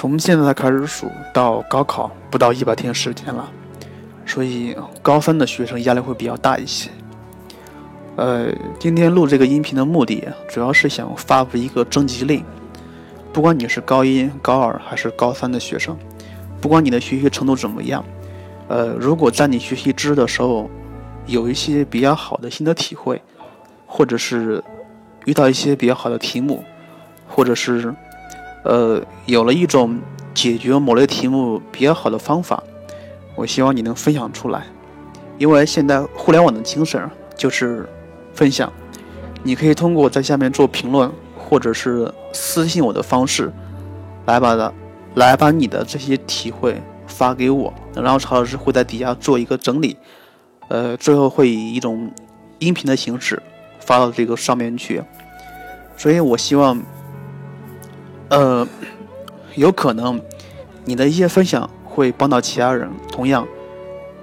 从现在开始数到高考不到一百天时间了，所以高三的学生压力会比较大一些。呃，今天录这个音频的目的主要是想发布一个征集令，不管你是高一、高二还是高三的学生，不管你的学习程度怎么样，呃，如果在你学习知识的时候有一些比较好的心得体会，或者是遇到一些比较好的题目，或者是呃有了一种解决某类题目比较好的方法，我希望你能分享出来，因为现在互联网的精神就是分享，你可以通过在下面做评论，或者是私信我的方式，来把它来把你的这些体会发给我，然后曹老师会在底下做一个整理，呃，最后会以一种音频的形式发到这个上面去，所以我希望，呃，有可能你的一些分享会帮到其他人，同样，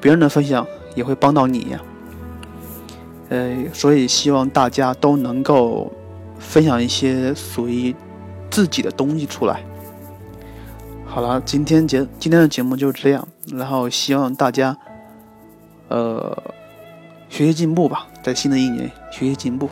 别人的分享也会帮到你。呃，所以希望大家都能够分享一些属于自己的东西出来。好了，今天节今天的节目就这样，然后希望大家呃学习进步吧，在新的一年学习进步。